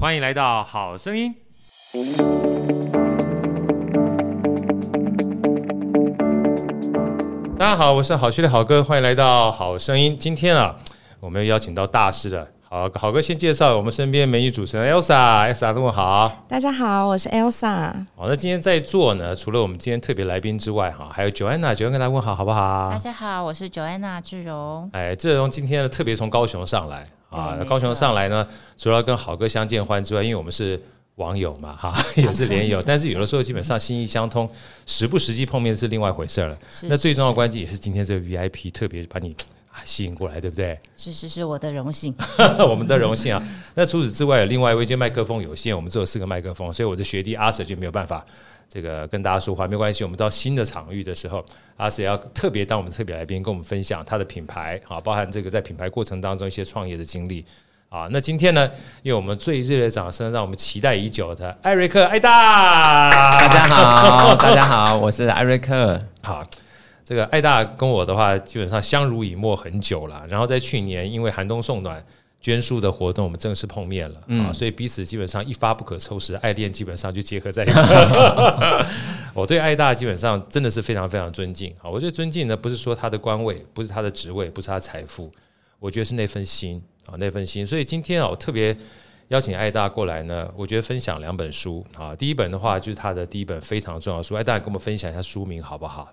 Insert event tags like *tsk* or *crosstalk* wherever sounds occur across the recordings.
欢迎来到好声音。大家好，我是好趣的好哥，欢迎来到好声音。今天啊，我们邀请到大师了。好，好哥先介绍我们身边美女主持人 Elsa，Elsa 中午好。大家好，我是 Elsa。好，那今天在座呢，除了我们今天特别来宾之外，哈，还有 Joanna，Joanna 跟大家问好，好不好？大家好，我是 Joanna 志荣。哎，志荣今天呢特别从高雄上来啊，高雄上来呢，除了跟好哥相见欢之外，因为我们是。网友嘛，哈，*laughs* 也是连友，但是有的时候基本上心意相通，实不实际碰面是另外一回事了。那最重要的关键也是今天这个 VIP 特别把你 *laughs* 吸引过来，对不对？是是是，我的荣幸，*laughs* 我们的荣幸啊。那除此之外，有另外一位，因为麦克风有限，我们只有四个麦克风，所以我的学弟阿 Sir 就没有办法这个跟大家说话。没关系，我们到新的场域的时候，阿 Sir 要特别当我们特别来宾，跟我们分享他的品牌啊，包含这个在品牌过程当中一些创业的经历。啊，那今天呢，用我们最热烈的掌声，让我们期待已久的艾瑞克艾大。大家好，大家好，我是艾瑞克。好，这个艾大跟我的话，基本上相濡以沫很久了。然后在去年，因为寒冬送暖捐书的活动，我们正式碰面了。嗯，啊，所以彼此基本上一发不可收拾，爱恋基本上就结合在一起。*laughs* 我对艾大基本上真的是非常非常尊敬。啊，我觉得尊敬呢，不是说他的官位，不是他的职位，不是他的财富，我觉得是那份心。啊，那份心，所以今天啊，我特别邀请艾大过来呢。我觉得分享两本书啊，第一本的话就是他的第一本非常重要的书，艾大跟我们分享一下书名好不好？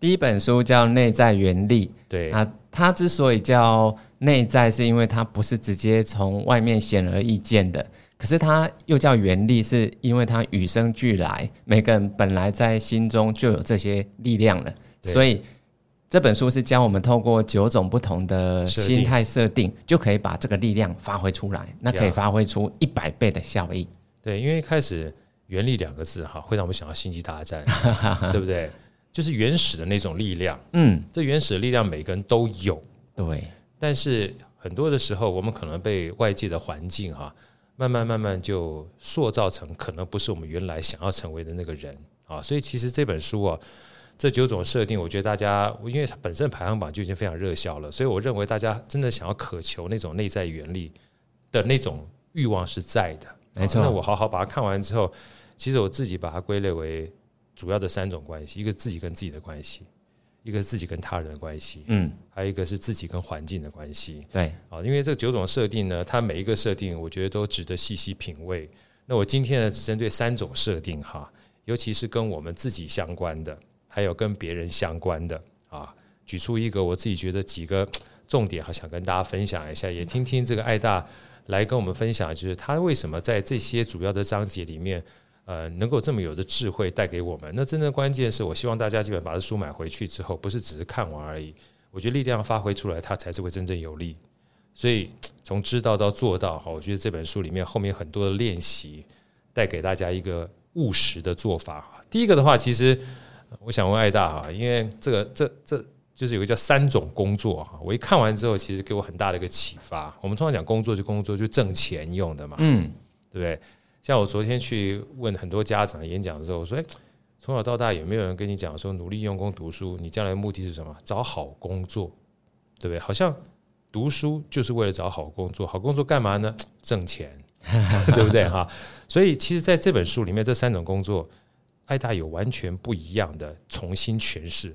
第一本书叫《内在原力》，对。啊，它之所以叫内在，是因为它不是直接从外面显而易见的，可是它又叫原力，是因为它与生俱来，每个人本来在心中就有这些力量了，所以。这本书是教我们透过九种不同的心态设定，就可以把这个力量发挥出来，那可以发挥出一百倍的效益。对，因为一开始“原力”两个字哈，会让我们想到星际大战，*laughs* 对不对？就是原始的那种力量。嗯，这原始的力量每个人都有。对，但是很多的时候，我们可能被外界的环境哈，慢慢慢慢就塑造成可能不是我们原来想要成为的那个人啊。所以其实这本书啊。这九种设定，我觉得大家，因为它本身排行榜就已经非常热销了，所以我认为大家真的想要渴求那种内在原力的那种欲望是在的。没错。那我好好把它看完之后，其实我自己把它归类为主要的三种关系：一个是自己跟自己的关系，一个是自己跟他人的关系，嗯，还有一个是自己跟环境的关系。对。啊，因为这九种设定呢，它每一个设定，我觉得都值得细细品味。那我今天呢，只针对三种设定哈，尤其是跟我们自己相关的。还有跟别人相关的啊，举出一个我自己觉得几个 *tsk* 重点，好想跟大家分享一下，也听听这个艾大来跟我们分享，就是他为什么在这些主要的章节里面，呃，能够这么有的智慧带给我们。那真正关键是我希望大家基本把这书买回去之后，不是只是看完而已，我觉得力量发挥出来，它才是会真正有力。所以从知道到做到，哈，我觉得这本书里面后面很多的练习，带给大家一个务实的做法。第一个的话，其实。我想问艾大哈，因为这个这这就是有个叫三种工作哈，我一看完之后，其实给我很大的一个启发。我们通常讲工作就工作就挣钱用的嘛，嗯，对不对？像我昨天去问很多家长演讲的时候，我说：哎，从小到大有没有人跟你讲说努力用功读书，你将来的目的是什么？找好工作，对不对？好像读书就是为了找好工作，好工作干嘛呢？挣钱，*laughs* 对不对哈？所以其实在这本书里面，这三种工作。艾达有完全不一样的重新诠释，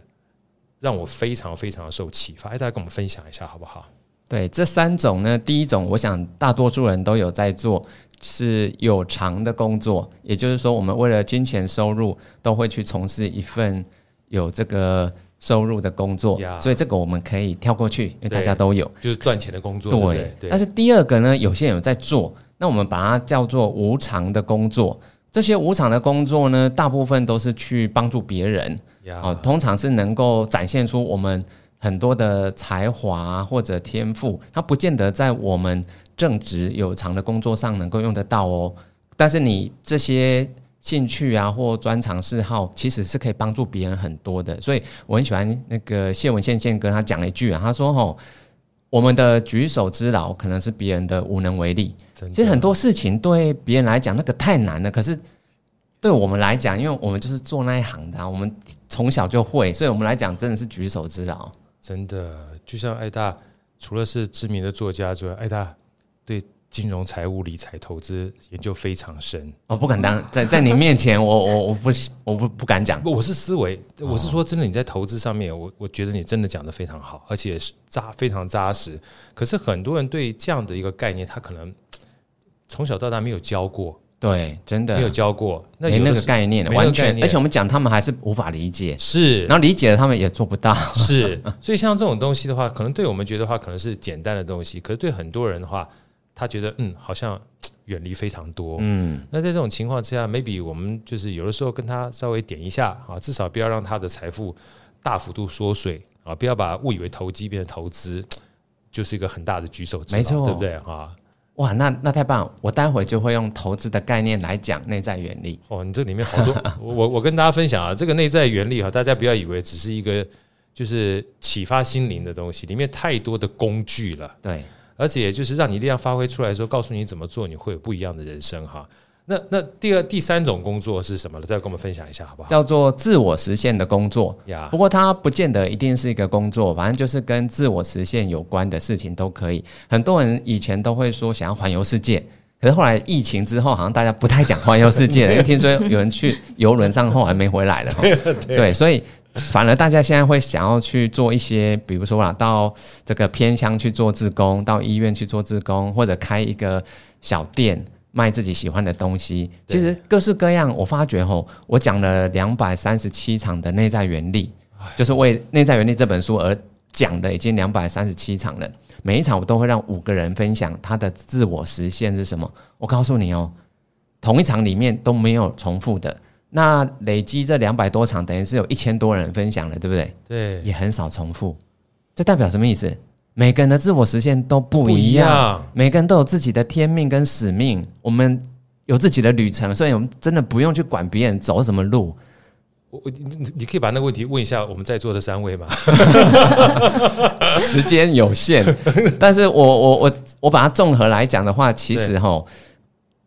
让我非常非常受启发。艾达跟我们分享一下好不好？对，这三种呢，第一种我想大多数人都有在做，是有偿的工作，也就是说，我们为了金钱收入，都会去从事一份有这个收入的工作。所以这个我们可以跳过去，因为大家都有，就是赚钱的工作。对，对，但是第二个呢，有些人有在做，那我们把它叫做无偿的工作。这些无偿的工作呢，大部分都是去帮助别人，哦，通常是能够展现出我们很多的才华或者天赋，它不见得在我们正职有偿的工作上能够用得到哦。但是你这些兴趣啊或专长嗜好，其实是可以帮助别人很多的。所以我很喜欢那个谢文宪宪哥他讲了一句啊，他说：“吼，我们的举手之劳可能是别人的无能为力。”其实很多事情对别人来讲那个太难了，可是对我们来讲，因为我们就是做那一行的，啊我们从小就会，所以我们来讲真的是举手之劳。真的，就像艾大，除了是知名的作家之外，艾大对金融、财务、理财、投资研究非常深。我不敢当 *laughs* 在在你面前，我我我不我不不敢讲。不，我是思维，我是说真的，你在投资上面，我我觉得你真的讲的非常好，而且是扎非常扎实。可是很多人对这样的一个概念，他可能从小到大没有教过。对，真的。没有教过，那没那个概念，完全，而且我们讲他们还是无法理解，是，然后理解了他们也做不到，是，所以像这种东西的话，可能对我们觉得话可能是简单的东西，可是对很多人的话，他觉得嗯，好像远离非常多，嗯，那在这种情况之下，maybe 我们就是有的时候跟他稍微点一下啊，至少不要让他的财富大幅度缩水啊，不要把误以为投机变成投资，就是一个很大的举手之劳，没错，对不对？啊？哇，那那太棒！我待会就会用投资的概念来讲内在原理。哦，你这里面好多，我我跟大家分享啊，这个内在原理哈，大家不要以为只是一个就是启发心灵的东西，里面太多的工具了。对，而且就是让你力量发挥出来的时候，告诉你怎么做，你会有不一样的人生哈。那那第二第三种工作是什么呢？再跟我们分享一下好不好？叫做自我实现的工作呀。不过它不见得一定是一个工作，反正就是跟自我实现有关的事情都可以。很多人以前都会说想要环游世界，可是后来疫情之后，好像大家不太讲环游世界了，*laughs* 因为听说有人去游轮上后来没回来了。对，所以反而大家现在会想要去做一些，比如说啊，到这个偏乡去做志工，到医院去做志工，或者开一个小店。卖自己喜欢的东西，其实各式各样。我发觉吼，我讲了两百三十七场的内在原理，就是为《内在原理》这本书而讲的，已经两百三十七场了。每一场我都会让五个人分享他的自我实现是什么。我告诉你哦，同一场里面都没有重复的。那累积这两百多场，等于是有一千多人分享了，对不对？对，也很少重复。这代表什么意思？每个人的自我实现都不一样，每个人都有自己的天命跟使命。我们有自己的旅程，所以我们真的不用去管别人走什么路。我我你你可以把那个问题问一下我们在座的三位吗？时间有限，但是我我我我把它综合来讲的话，其实哈，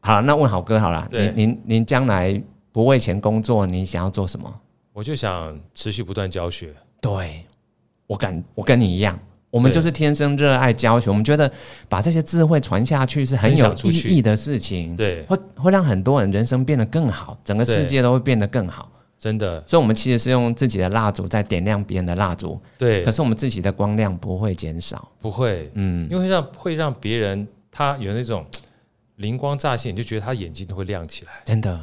好，那问好哥好了，您您您将来不为钱工作，你想要做什么？我就想持续不断教学。对，我敢，我跟你一样。我们就是天生热爱教学，我们觉得把这些智慧传下去是很有意义的事情，对，会会让很多人人生变得更好，整个世界都会变得更好，真的。所以，我们其实是用自己的蜡烛在点亮别人的蜡烛，对。可是，我们自己的光亮不会减少，不会，嗯，因为会让会让别人他有那种灵光乍现，你就觉得他眼睛都会亮起来，真的。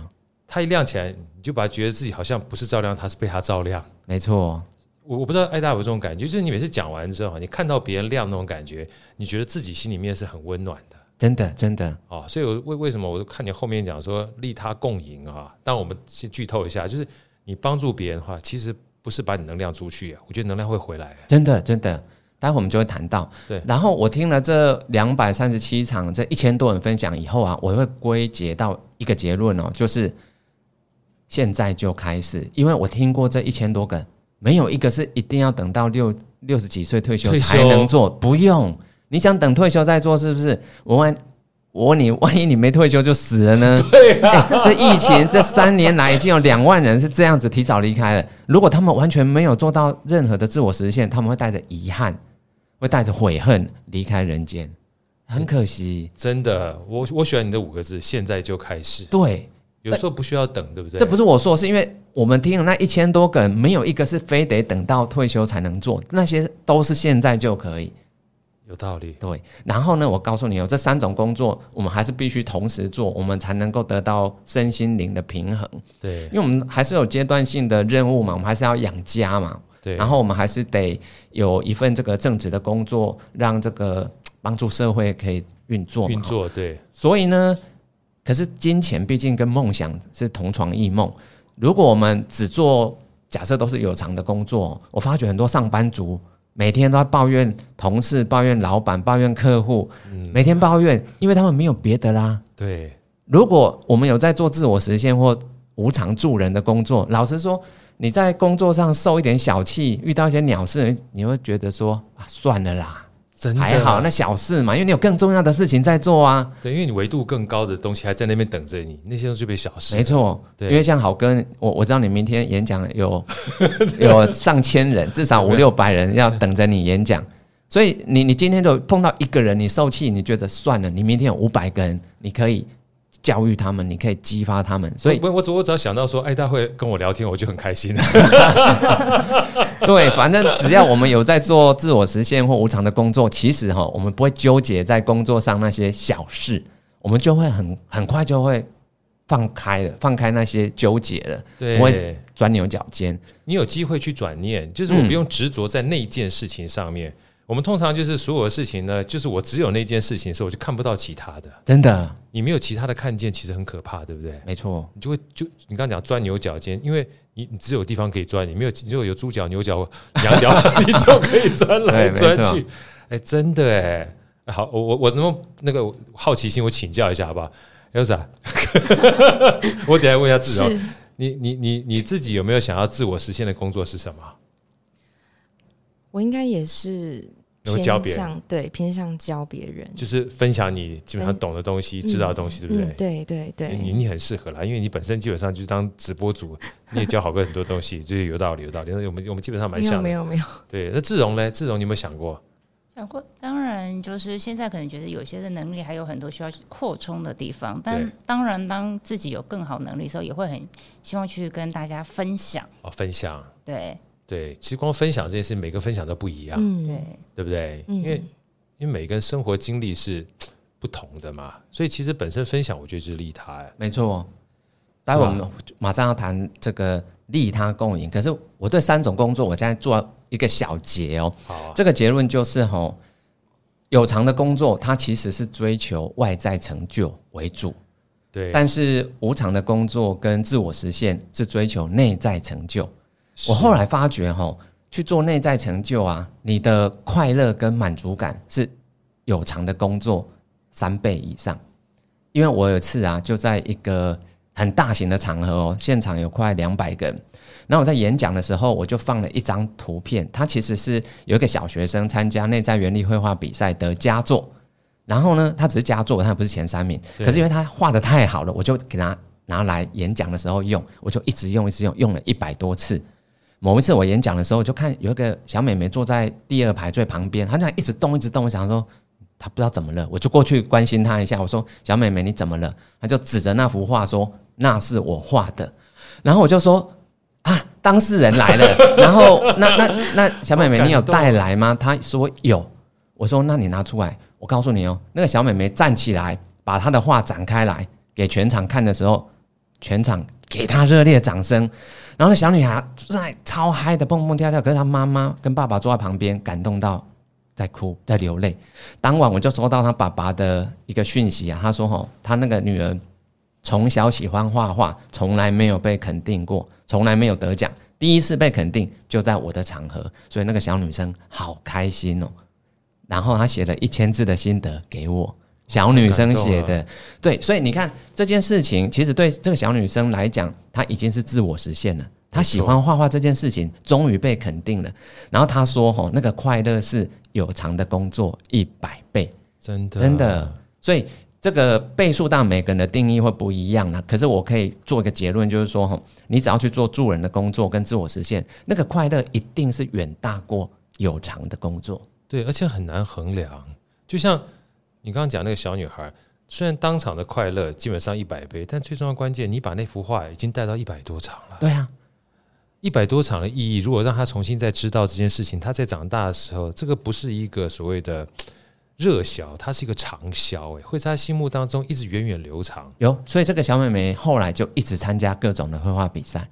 他一亮起来，你就把他觉得自己好像不是照亮，他是被他照亮，没错。我我不知道艾大有这种感觉，就是你每次讲完之后，你看到别人亮那种感觉，你觉得自己心里面是很温暖的，真的真的哦。所以，我为为什么我都看你后面讲说利他共赢啊？但我们先剧透一下，就是你帮助别人的话，其实不是把你能量出去，我觉得能量会回来。真的真的，待会我们就会谈到。对，然后我听了这两百三十七场这一千多人分享以后啊，我会归结到一个结论哦，就是现在就开始，因为我听过这一千多个。没有一个是一定要等到六六十几岁退休才能做，不用。你想等退休再做，是不是？我问，我问你，万一你没退休就死了呢？*laughs* 对啊，欸，*laughs* 这疫情这三年来已经有两万人是这样子提早离开了。如果他们完全没有做到任何的自我实现，他们会带着遗憾，会带着悔恨离开人间，很可惜。真的，我我喜欢你的五个字：现在就开始。对。有时候不需要等，对不对？这不是我说，是因为我们听了那一千多个人，没有一个是非得等到退休才能做，那些都是现在就可以。有道理。对。然后呢，我告诉你哦，这三种工作我们还是必须同时做，我们才能够得到身心灵的平衡。对。因为我们还是有阶段性的任务嘛，我们还是要养家嘛。对。然后我们还是得有一份这个正职的工作，让这个帮助社会可以运作。运作对。所以呢。可是金钱毕竟跟梦想是同床异梦。如果我们只做假设都是有偿的工作，我发觉很多上班族每天都在抱怨同事、抱怨老板、抱怨客户，每天抱怨，因为他们没有别的啦。对，如果我们有在做自我实现或无偿助人的工作，老实说，你在工作上受一点小气，遇到一些鸟事，你会觉得说啊，算了啦。还好，那小事嘛，因为你有更重要的事情在做啊。对，因为你维度更高的东西还在那边等着你，那些都是被小事。没错，对，因为像好哥，我我知道你明天演讲有 *laughs* 有上千人，至少五六百人要等着你演讲，所以你你今天就碰到一个人，你受气，你觉得算了，你明天有五百个人，你可以教育他们，你可以激发他们。所以，我我我只要想到说，哎，他会跟我聊天，我就很开心。*laughs* 对，反正只要我们有在做自我实现或无偿的工作，其实哈，我们不会纠结在工作上那些小事，我们就会很很快就会。放开了，放开那些纠结了，对，不会钻牛角尖。你有机会去转念，就是我不用执着在那件事情上面。嗯、我们通常就是所有的事情呢，就是我只有那件事情的时候，我就看不到其他的。真的，你没有其他的看见，其实很可怕，对不对？没错，你就会就你刚刚讲钻牛角尖，因为你你只有地方可以钻，你没有，你就有猪脚、牛脚、羊角，*laughs* 你就可以钻来钻去。哎，真的哎，好，我我我能不能那个好奇心，我请教一下好不好？Elsa，*laughs* 我等下问一下志柔，你你你你自己有没有想要自我实现的工作是什么？我应该也是偏向对偏向教别人，就是分享你基本上懂的东西、知道的东西，对不对？对对对，你你很适合啦，因为你本身基本上就是当直播主，你也教好过很多东西，*laughs* 就是有道理有道理。那我们我们基本上蛮像的，没有没有。对，那志荣呢？志荣，你有没有想过？想过，当然就是现在可能觉得有些的能力还有很多需要扩充的地方，但当然当自己有更好能力的时候，也会很希望去跟大家分享。哦，分享，对对，其实光分享这件事，每个分享都不一样，嗯，对，对不对？因为因为每个人生活经历是不同的嘛，所以其实本身分享，我觉得就是利他，哎，没错。待会我们马上要谈这个利他共赢，可是我对三种工作，我现在做。一个小结哦，啊、这个结论就是吼，有偿的工作它其实是追求外在成就为主，对，但是无偿的工作跟自我实现是追求内在成就。是我后来发觉哈，去做内在成就啊，你的快乐跟满足感是有偿的工作三倍以上。因为我有一次啊，就在一个很大型的场合哦，现场有快两百个人。那我在演讲的时候，我就放了一张图片，它其实是有一个小学生参加内在原力绘画比赛得佳作，然后呢，他只是佳作，他不是前三名，可是因为他画的太好了，我就给他拿来演讲的时候用，我就一直用，一直用，用了一百多次。某一次我演讲的时候，就看有一个小妹妹坐在第二排最旁边，她这样一直动，一直动，我想说她不知道怎么了，我就过去关心她一下，我说小妹妹你怎么了？她就指着那幅画说那是我画的，然后我就说。啊，当事人来了，然后那那那小妹妹，你有带来吗？她说有，我说那你拿出来，我告诉你哦，那个小妹妹站起来，把她的画展开来给全场看的时候，全场给她热烈掌声。然后那小女孩在超嗨的蹦蹦跳跳，可是她妈妈跟爸爸坐在旁边，感动到在哭在流泪。当晚我就收到她爸爸的一个讯息啊，他说吼，他那个女儿从小喜欢画画，从来没有被肯定过。从来没有得奖，第一次被肯定就在我的场合，所以那个小女生好开心哦。然后她写了一千字的心得给我，小女生写的，对，所以你看这件事情，其实对这个小女生来讲，她已经是自我实现了。她喜欢画画这件事情终于被肯定了。然后她说：“吼，那个快乐是有偿的工作一百倍，真的真的。”所以。这个倍数到每个人的定义会不一样啦，可是我可以做一个结论，就是说，你只要去做助人的工作跟自我实现，那个快乐一定是远大过有偿的工作。对，而且很难衡量。就像你刚刚讲那个小女孩，虽然当场的快乐基本上一百倍，但最重要关键，你把那幅画已经带到一百多场了。对啊，一百多场的意义，如果让她重新再知道这件事情，她在长大的时候，这个不是一个所谓的。热销，它是一个长销，哎，会在他心目当中一直源远流长。有，所以这个小妹妹后来就一直参加各种的绘画比赛，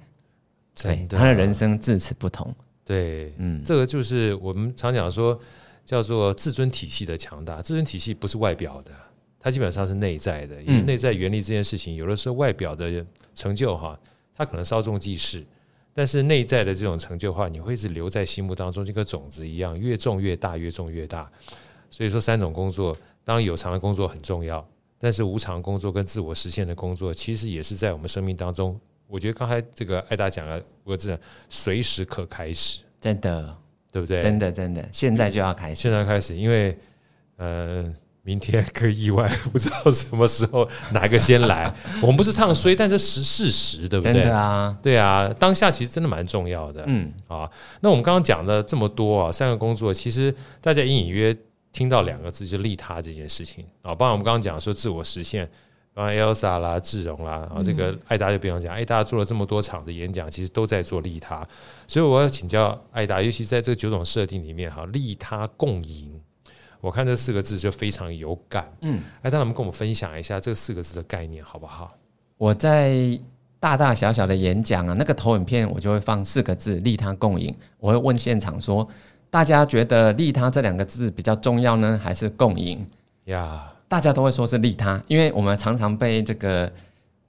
对，她的人生自此不同。对，嗯，这个就是我们常讲说叫做自尊体系的强大。自尊体系不是外表的，它基本上是内在的。因为内在原理这件事情，有的时候外表的成就哈，它可能稍纵即逝，但是内在的这种成就的话，你会一直留在心目当中，就跟种子一样，越种越大，越种越大。所以说，三种工作，当然有偿的工作很重要，但是无偿工作跟自我实现的工作，其实也是在我们生命当中。我觉得刚才这个艾达讲的五个字，随时可开始，真的，对不对？真的，真的，现在就要开始，现在开始，因为，呃，明天可以意外，*laughs* 不知道什么时候哪个先来。*laughs* 我们不是唱衰，但这是事实，对不对？真的啊，对啊，当下其实真的蛮重要的。嗯啊，那我们刚刚讲了这么多啊，三个工作，其实大家隐隐约听到两个字，就利他这件事情啊。包括我们刚刚讲说自我实现，包括 Elsa 啦、志荣啦，然后这个艾达就不用讲，艾达做了这么多场的演讲，其实都在做利他。所以我要请教艾达，尤其在这个九种设定里面哈，利他共赢。我看这四个字就非常有感，嗯，哎，当然我们跟我们分享一下这四个字的概念好不好？我在大大小小的演讲啊，那个投影片我就会放四个字“利他共赢”。我会问现场说，大家觉得“利他”这两个字比较重要呢，还是“共赢”呀？大家都会说是利他，因为我们常常被这个。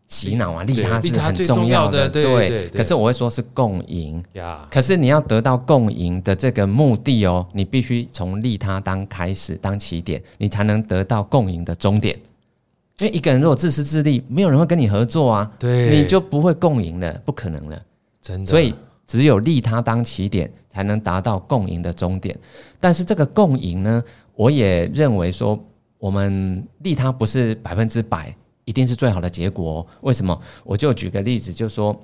洗脑啊，利他是很重要的，对。可是我会说是共赢呀。可是你要得到共赢的这个目的哦，你必须从利他当开始当起点，你才能得到共赢的终点。因为一个人如果自私自利，没有人会跟你合作啊，对，你就不会共赢了，不可能了，真的。所以只有利他当起点，才能达到共赢的终点。但是这个共赢呢，我也认为说，我们利他不是百分之百。一定是最好的结果哦。为什么？我就举个例子，就说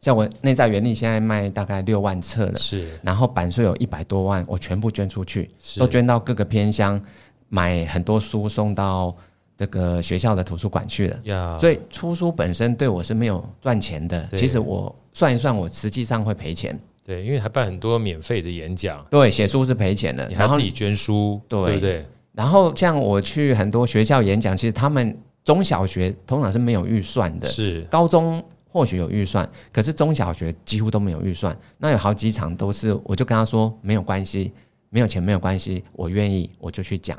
像我内在原理现在卖大概六万册了，是，然后版税有一百多万，我全部捐出去，都捐到各个偏乡，买很多书送到这个学校的图书馆去了。所以出书本身对我是没有赚钱的。其实我算一算，我实际上会赔钱。对，因为还办很多免费的演讲。对，写书是赔钱的，你还自己捐书，对不对？然后像我去很多学校演讲，其实他们。中小学通常是没有预算的，是高中或许有预算，可是中小学几乎都没有预算。那有好几场都是，我就跟他说没有关系，没有钱没有关系，我愿意我就去讲。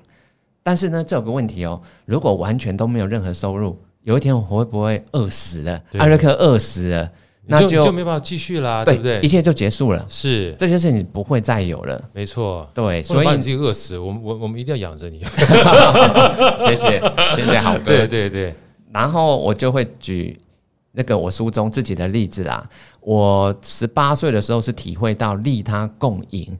但是呢，这有个问题哦，如果完全都没有任何收入，有一天我会不会饿死了？艾瑞克饿死了。那就就，就没办法继续啦，对，对不对？一切就结束了，是这些事情不会再有了，没错。对，所以把你自己饿死，我们我我们一定要养着你。*laughs* 谢谢，谢谢好哥。对对对。然后我就会举那个我书中自己的例子啦。我十八岁的时候是体会到利他共赢，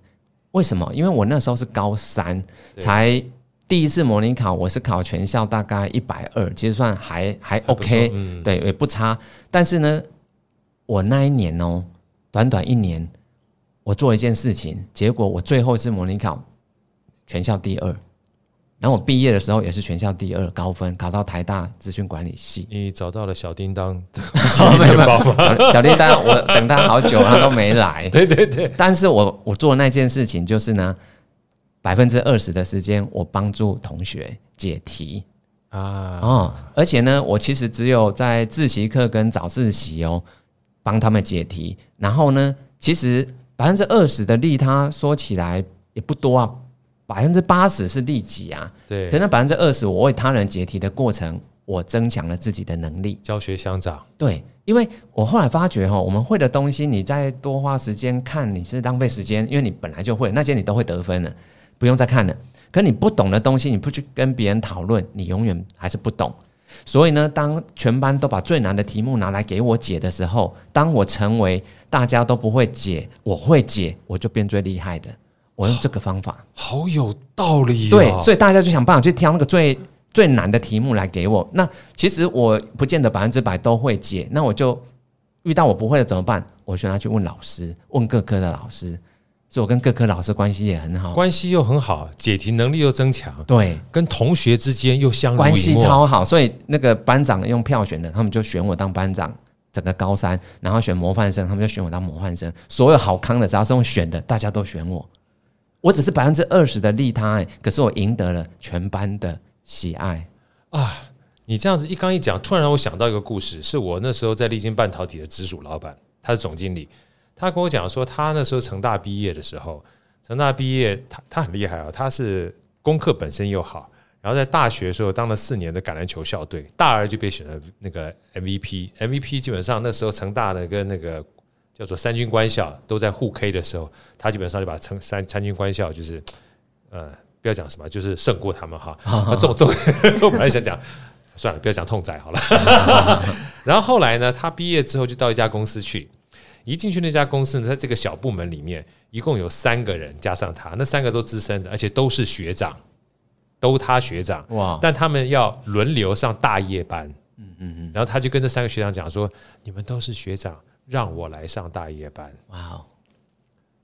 为什么？因为我那时候是高三，才第一次模拟考，我是考全校大概一百二，其实算还还 OK，嗯，对，也不差。但是呢。我那一年哦，短短一年，我做一件事情，结果我最后一次模拟考全校第二，然后我毕业的时候也是全校第二高分，考到台大资讯管理系。你找到了小叮当，*laughs* 没有没有，*laughs* 小叮当，我等他好久，他都没来。*laughs* 对对对，但是我我做的那件事情就是呢，百分之二十的时间我帮助同学解题啊哦，而且呢，我其实只有在自习课跟早自习哦。帮他们解题，然后呢，其实百分之二十的利他说起来也不多啊，百分之八十是利己啊。对，可那百分之二十，我为他人解题的过程，我增强了自己的能力，教学相长。对，因为我后来发觉哈，我们会的东西，你再多花时间看，你是浪费时间，因为你本来就会那些，你都会得分了，不用再看了。可你不懂的东西，你不去跟别人讨论，你永远还是不懂。所以呢，当全班都把最难的题目拿来给我解的时候，当我成为大家都不会解，我会解，我就变最厉害的。我用这个方法，好有道理哦。对，所以大家就想办法去挑那个最最难的题目来给我。那其实我不见得百分之百都会解，那我就遇到我不会的怎么办？我选择去问老师，问各科的老师。所以我跟各科老师关系也很好，关系又很好，解题能力又增强，对，跟同学之间又相关系超好。所以那个班长用票选的，他们就选我当班长。整个高三，然后选模范生，他们就选我当模范生。所有好康的，只要是用选的，大家都选我。我只是百分之二十的利他，欸，可是我赢得了全班的喜爱啊！你这样子一刚一讲，突然让我想到一个故事，是我那时候在立晶半导体的直属老板，他是总经理。他跟我讲说，他那时候成大毕业的时候，成大毕业，他他很厉害啊，他是功课本身又好，然后在大学的时候当了四年的橄榄球校队，大二就被选了那个 MVP，MVP 基本上那时候成大的跟那个叫做三军官校都在互 K 的时候，他基本上就把成三三军官校就是呃不要讲什么，就是胜过他们哈。*laughs* 啊，这种这种 *laughs* 我本来想讲，算了，不要讲痛宰好了。*laughs* 然后后来呢，他毕业之后就到一家公司去。一进去那家公司呢，在这个小部门里面，一共有三个人，加上他，那三个都资深的，而且都是学长。都他学长哇，但他们要轮流上大夜班，嗯嗯嗯，然后他就跟这三个学长讲说：“你们都是学长，让我来上大夜班。”哇，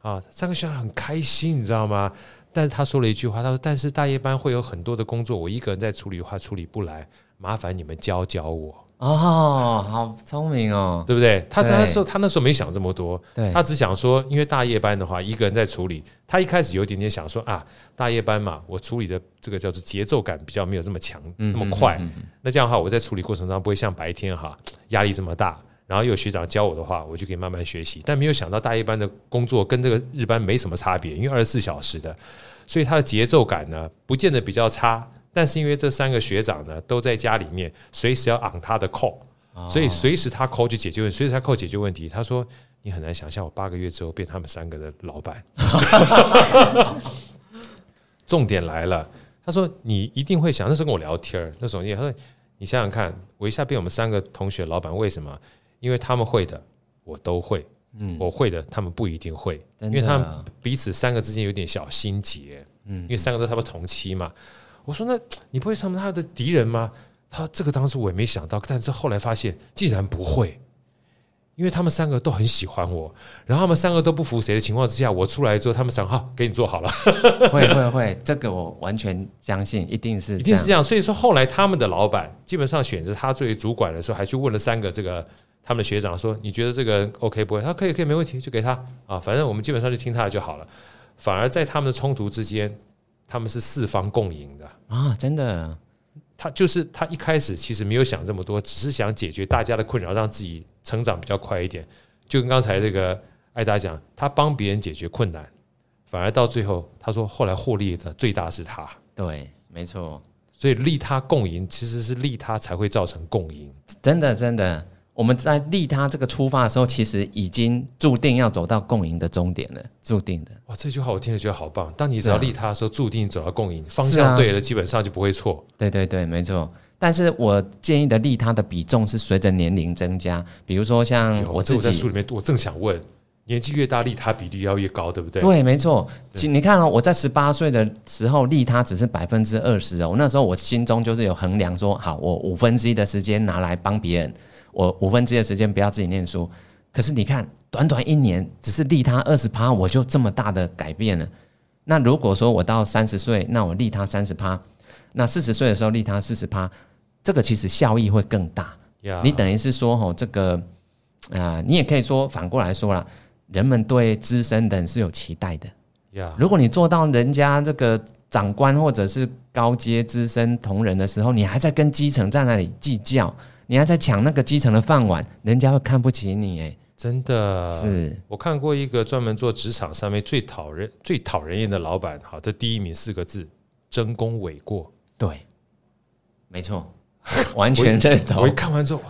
啊，三个学长很开心，你知道吗？但是他说了一句话，他说：“但是大夜班会有很多的工作，我一个人在处理的话处理不来，麻烦你们教教我。”哦，好聪明哦，对不对？他那时候他那时候没想这么多，他只想说，因为大夜班的话，一个人在处理。他一开始有一点点想说啊，大夜班嘛，我处理的这个叫做节奏感比较没有这么强，那么快。那这样的话，我在处理过程当中不会像白天哈压力这么大。然后又有学长教我的话，我就可以慢慢学习。但没有想到大夜班的工作跟这个日班没什么差别，因为二十四小时的，所以他的节奏感呢，不见得比较差。但是因为这三个学长呢，都在家里面，随时要 on 他的 call，所以随时他 call 就解决问题，随时他 call 解决问题。他说：“你很难想象我八个月之后变他们三个的老板。*laughs* ”重点来了，他说：“你一定会想，那时候跟我聊天儿，那时候他说你想想看，我一下变我们三个同学老板，为什么？因为他们会的我都会，嗯，我会的他们不一定会，因为他们彼此三个之间有点小心结，嗯，因为三个都差不多同期嘛。”我说：“那你不会成为他的敌人吗？”他这个当时我也没想到，但是后来发现竟然不会，因为他们三个都很喜欢我，然后他们三个都不服谁的情况之下，我出来之后，他们想：“好，给你做好了。”会会会，这个我完全相信，一定是一定是这样。所以说后来他们的老板基本上选择他作为主管的时候，还去问了三个这个他们的学长说：“你觉得这个 OK 不会？”他可以可以没问题，就给他啊，反正我们基本上就听他的就好了。反而在他们的冲突之间。他们是四方共赢的啊！真的，他就是他一开始其实没有想这么多，只是想解决大家的困扰，让自己成长比较快一点。就跟刚才这个艾达讲，他帮别人解决困难，反而到最后他说后来获利的最大是他。对，没错。所以利他共赢，其实是利他才会造成共赢。真的，真的。我们在利他这个出发的时候，其实已经注定要走到共赢的终点了，注定的。哇，这句话我听了觉得好棒。当你只要利他的时候，注定走到共赢，方向对了，基本上就不会错。对对对，没错。但是我建议的利他的比重是随着年龄增加，比如说像我自己在书里面，我正想问，年纪越大，利他比例要越高，对不对？对，没错。其你看哦，我在十八岁的时候，利他只是百分之二十哦。那时候我心中就是有衡量说，好，我五分之一的时间拿来帮别人。我五分之一的时间不要自己念书，可是你看，短短一年只是利他二十趴，我就这么大的改变了。那如果说我到三十岁，那我利他三十趴，那四十岁的时候利他四十趴，这个其实效益会更大。你等于是说，吼，这个啊、呃，你也可以说反过来说啦，人们对资深的人是有期待的。如果你做到人家这个长官或者是高阶资深同仁的时候，你还在跟基层在那里计较。你还在抢那个基层的饭碗，人家会看不起你哎，真的是。我看过一个专门做职场上面最讨人、最讨人厌的老板，好，这第一名四个字：争功诿过。对，没错，完全认同。我一看完之后，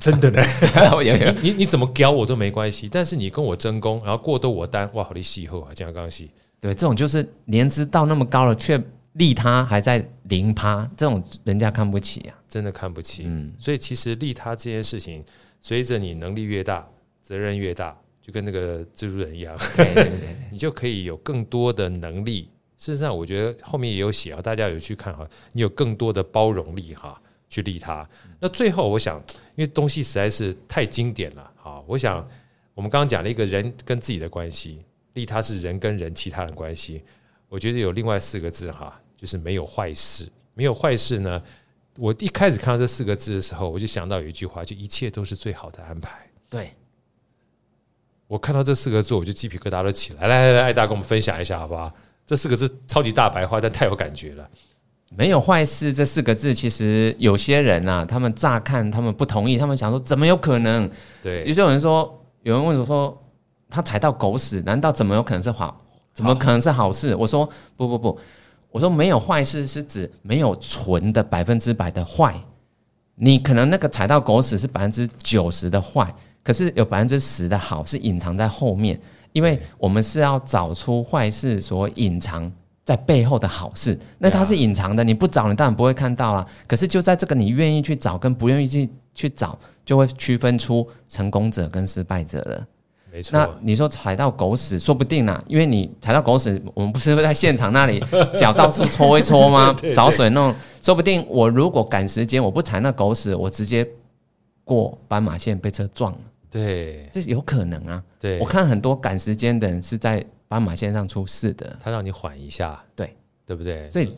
真的呢，*laughs* 你你怎么教我都没关系，但是你跟我争功，然后过都我担，哇，好的戏后啊，这样刚戏。对，这种就是年资到那么高了，却利他还在零趴，这种人家看不起啊。真的看不起，嗯，所以其实利他这件事情，随着你能力越大，责任越大，就跟那个蜘蛛人一样，对对对对，*laughs* 你就可以有更多的能力。事实上，我觉得后面也有写啊，大家有去看哈，你有更多的包容力哈，去利他。那最后，我想，因为东西实在是太经典了，哈，我想我们刚刚讲了一个人跟自己的关系，利他是人跟人其他的关系。我觉得有另外四个字哈，就是没有坏事，没有坏事呢。我一开始看到这四个字的时候，我就想到有一句话，就一切都是最好的安排。对，我看到这四个字，我就鸡皮疙瘩都起来。来来来，艾达跟我们分享一下好不好？这四个字超级大白话，但太有感觉了。没有坏事这四个字，其实有些人啊，他们乍看他们不同意，他们想说怎么有可能？对，于是有人说，有人问我说，他踩到狗屎，难道怎么有可能是好？怎么可能是好事？我说不不不。我说没有坏事是指没有纯的百分之百的坏，你可能那个踩到狗屎是百分之九十的坏，可是有百分之十的好是隐藏在后面，因为我们是要找出坏事所隐藏在背后的好事，那它是隐藏的，你不找你当然不会看到啊。可是就在这个你愿意去找跟不愿意去去找，就会区分出成功者跟失败者了。没错。那你说踩到狗屎，说不定呢，因为你踩到狗屎，我们不是会在现场那里脚到处搓一搓吗？*laughs* 找水弄，说不定我如果赶时间，我不踩那狗屎，我直接过斑马线被车撞了。对，这有可能啊。对，我看很多赶时间的人是在斑马线上出事的。他让你缓一下，对，对不对？所以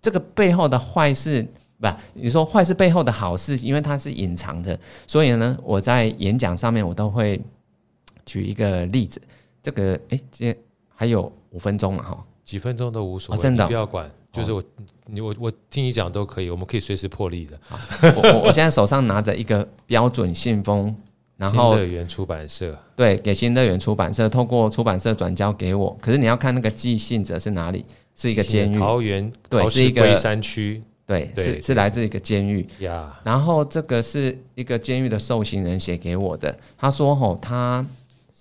这个背后的坏事。不，你说坏事背后的好事，因为它是隐藏的，所以呢，我在演讲上面我都会举一个例子。这个，哎，这还有五分钟了哈，几分钟都无所谓，真的不要管，就是我，你我我听你讲都可以，我们可以随时破例的。我我我现在手上拿着一个标准信封，然后新乐园出版社对，给新乐园出版社，透过出版社转交给我。可是你要看那个寄信者是哪里，是一个监狱，桃园，对，是一个龟山区。对，是是来自一个监狱.然后这个是一个监狱的受刑人写给我的。他说：“吼，他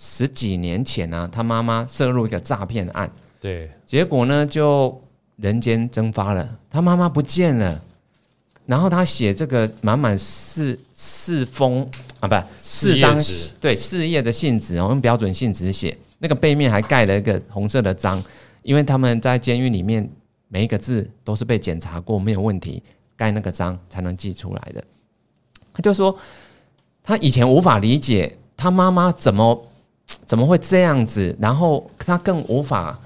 十几年前呢、啊，他妈妈涉入一个诈骗案，对，结果呢就人间蒸发了，他妈妈不见了。然后他写这个满满四四封啊，不四张对四页的信纸，用标准信纸写，那个背面还盖了一个红色的章，因为他们在监狱里面。”每一个字都是被检查过没有问题，盖那个章才能寄出来的。他就说，他以前无法理解他妈妈怎么怎么会这样子，然后他更无法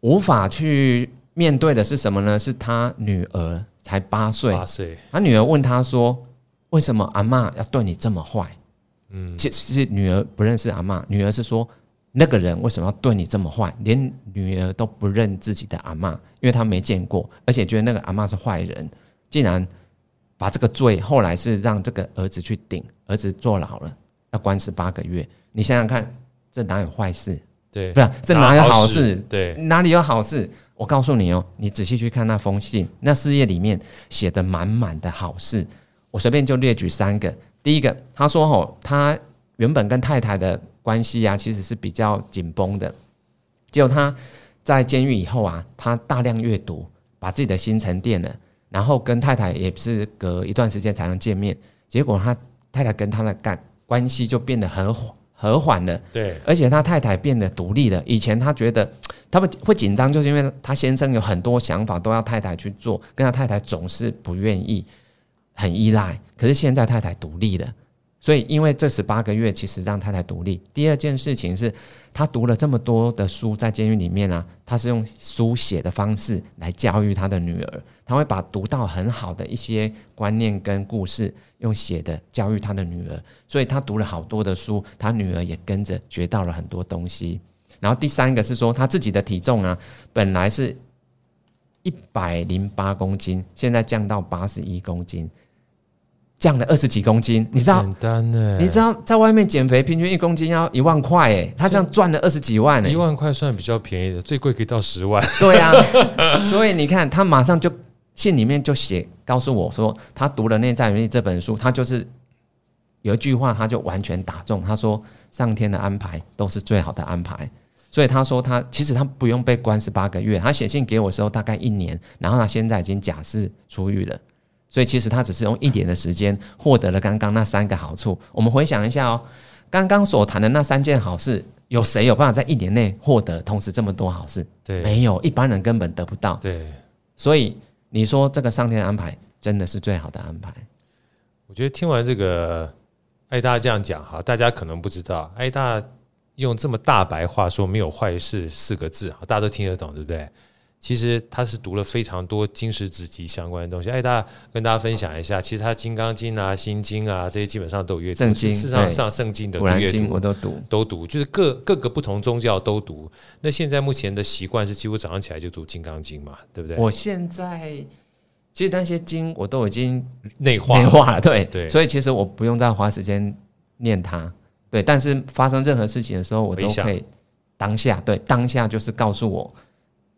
无法去面对的是什么呢？是他女儿才八岁，八岁，他女儿问他说：“为什么阿嬷要对你这么坏？”嗯，其实女儿不认识阿嬷，女儿是说。那个人为什么要对你这么坏？连女儿都不认自己的阿嬷，因为她没见过，而且觉得那个阿嬷是坏人，竟然把这个罪后来是让这个儿子去顶，儿子坐牢了，要关十八个月。你想想看，这哪有坏事？对，不是这哪有好事？对，哪里有好事？我告诉你哦，你仔细去看那封信，那四页里面写的满满的好事。我随便就列举三个。第一个，他说：“哦，他原本跟太太的。”关系啊，其实是比较紧绷的。结果他在监狱以后啊，他大量阅读，把自己的心沉淀了，然后跟太太也是隔一段时间才能见面。结果他太太跟他的干关系就变得很和缓了。对，而且他太太变得独立了。以前他觉得 *tsk* 他们会紧张，就是因为他先生有很多想法都要太太去做，跟他太太总是不愿意，很依赖。可是现在太太独立了。所以，因为这十八个月，其实让太太独立。第二件事情是，他读了这么多的书，在监狱里面啊，他是用书写的方式来教育他的女儿。他会把读到很好的一些观念跟故事，用写的教育他的女儿。所以他读了好多的书，他女儿也跟着学到了很多东西。然后第三个是说，他自己的体重啊，本来是一百零八公斤，现在降到八十一公斤。降了二十几公斤，你知道？简单的，你知道在外面减肥，平均一公斤要一万块，哎，他这样赚了二十几万，哎，一万块算比较便宜的，最贵可以到十万。*laughs* 对啊，所以你看，他马上就信里面就写告诉我说，他读了《内在原力》这本书，他就是有一句话，他就完全打中，他说上天的安排都是最好的安排，所以他说他其实他不用被关十八个月，他写信给我的时候大概一年，然后他现在已经假释出狱了。所以其实他只是用一点的时间获得了刚刚那三个好处。我们回想一下哦，刚刚所谈的那三件好事，有谁有办法在一年内获得同时这么多好事？对，没有，一般人根本得不到。对，所以你说这个上天的安排真的是最好的安排？我觉得听完这个艾大这样讲哈，大家可能不知道，艾大用这么大白话说“没有坏事”四个字，大家都听得懂，对不对？其实他是读了非常多经史子集相关的东西，哎，大家跟大家分享一下。其实他《金刚经》啊、《心经》啊这些基本上都有阅读。圣经，事实上上圣经的阅读我都读，都读，就是各各个不同宗教都读。那现在目前的习惯是几乎早上起来就读《金刚经》嘛，对不对？我现在其实那些经我都已经内化内化了，对对，所以其实我不用再花时间念它，对。但是发生任何事情的时候，我都可以当下，对，当下就是告诉我。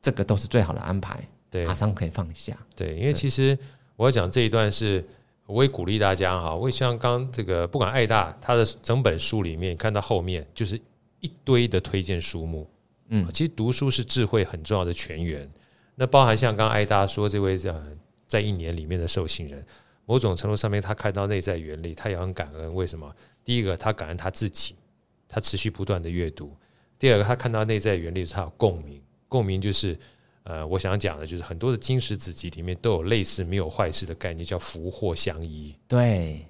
这个都是最好的安排，对，马上可以放下。对，因为其实我要讲这一段是，我也鼓励大家哈。我也像刚这个，不管爱大他的整本书里面，看到后面就是一堆的推荐书目。嗯，其实读书是智慧很重要的泉源。那包含像刚刚爱大说这位在在一年里面的受信人，某种程度上面他看到内在原理，他也很感恩。为什么？第一个，他感恩他自己，他持续不断的阅读。第二个，他看到内在原理，他有共鸣。共鸣就是，呃，我想讲的就是很多的金石子集里面都有类似没有坏事的概念，叫福祸相依。对，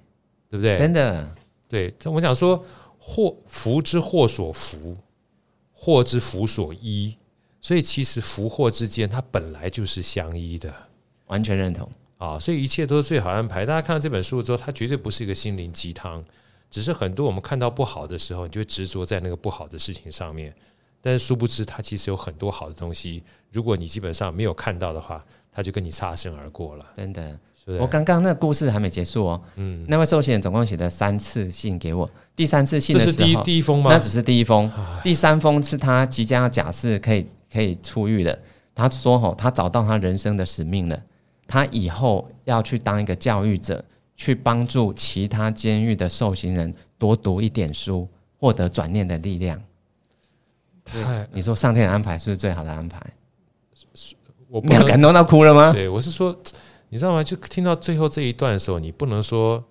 对不对？真的，对。我想说，祸福之祸所福，祸之福所依。所以其实福祸之间，它本来就是相依的。完全认同啊！所以一切都是最好安排。大家看到这本书之后，它绝对不是一个心灵鸡汤，只是很多我们看到不好的时候，你就会执着在那个不好的事情上面。但是殊不知，它其实有很多好的东西。如果你基本上没有看到的话，它就跟你擦身而过了。真的，是是我刚刚那个故事还没结束哦。嗯，那位受刑人总共写了三次信给我。第三次信的时候，这是第一第一封吗？那只是第一封。第三封是他即将要假释可以可以出狱的。他说：“吼，他找到他人生的使命了。”他以后要去当一个教育者，去帮助其他监狱的受刑人多读一点书，获得转念的力量。太，你说上天的安排是不是最好的安排？我没有感动到哭了吗？对，我是说，你知道吗？就听到最后这一段的时候，你不能说，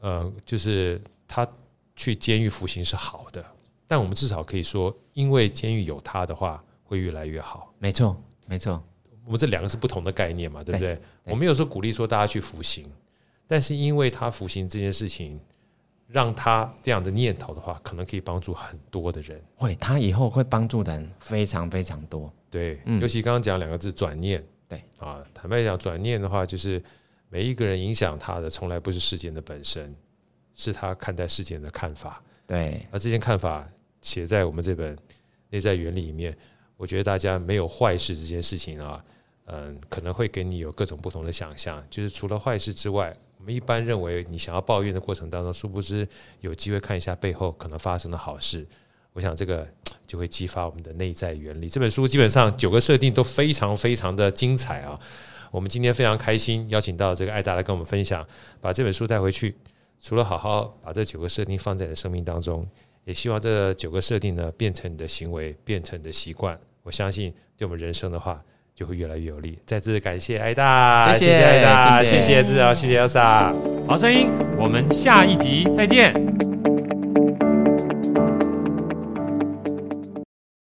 呃，就是他去监狱服刑是好的，但我们至少可以说，因为监狱有他的话，会越来越好。没错，没错。我们这两个是不同的概念嘛，对不对？我没有说鼓励说大家去服刑，但是因为他服刑这件事情，让他这样的念头的话，可能可以帮助很多的人。会，他以后会帮助的人非常非常多。对，尤其刚刚讲两个字转念。对啊，坦白讲，转念的话，就是每一个人影响他的，从来不是事件的本身，是他看待事件的看法。对，而这件看法写在我们这本内在原理里面。我觉得大家没有坏事这件事情啊，嗯，可能会给你有各种不同的想象。就是除了坏事之外，我们一般认为你想要抱怨的过程当中，殊不知有机会看一下背后可能发生的好事。我想这个 *tsk* 就会激发我们的内在原理。这本书基本上九个设定都非常非常的精彩啊！我们今天非常开心邀请到这个艾达来跟我们分享，把这本书带回去，除了好好把这九个设定放在你的生命当中，也希望这九个设定呢变成你的行为，变成你的习惯。我相信，对我们人生的话，就会越来越有利。再次感谢艾大，谢谢艾大，谢谢志豪，谢谢 Elsa。好声音，我们下一集再见。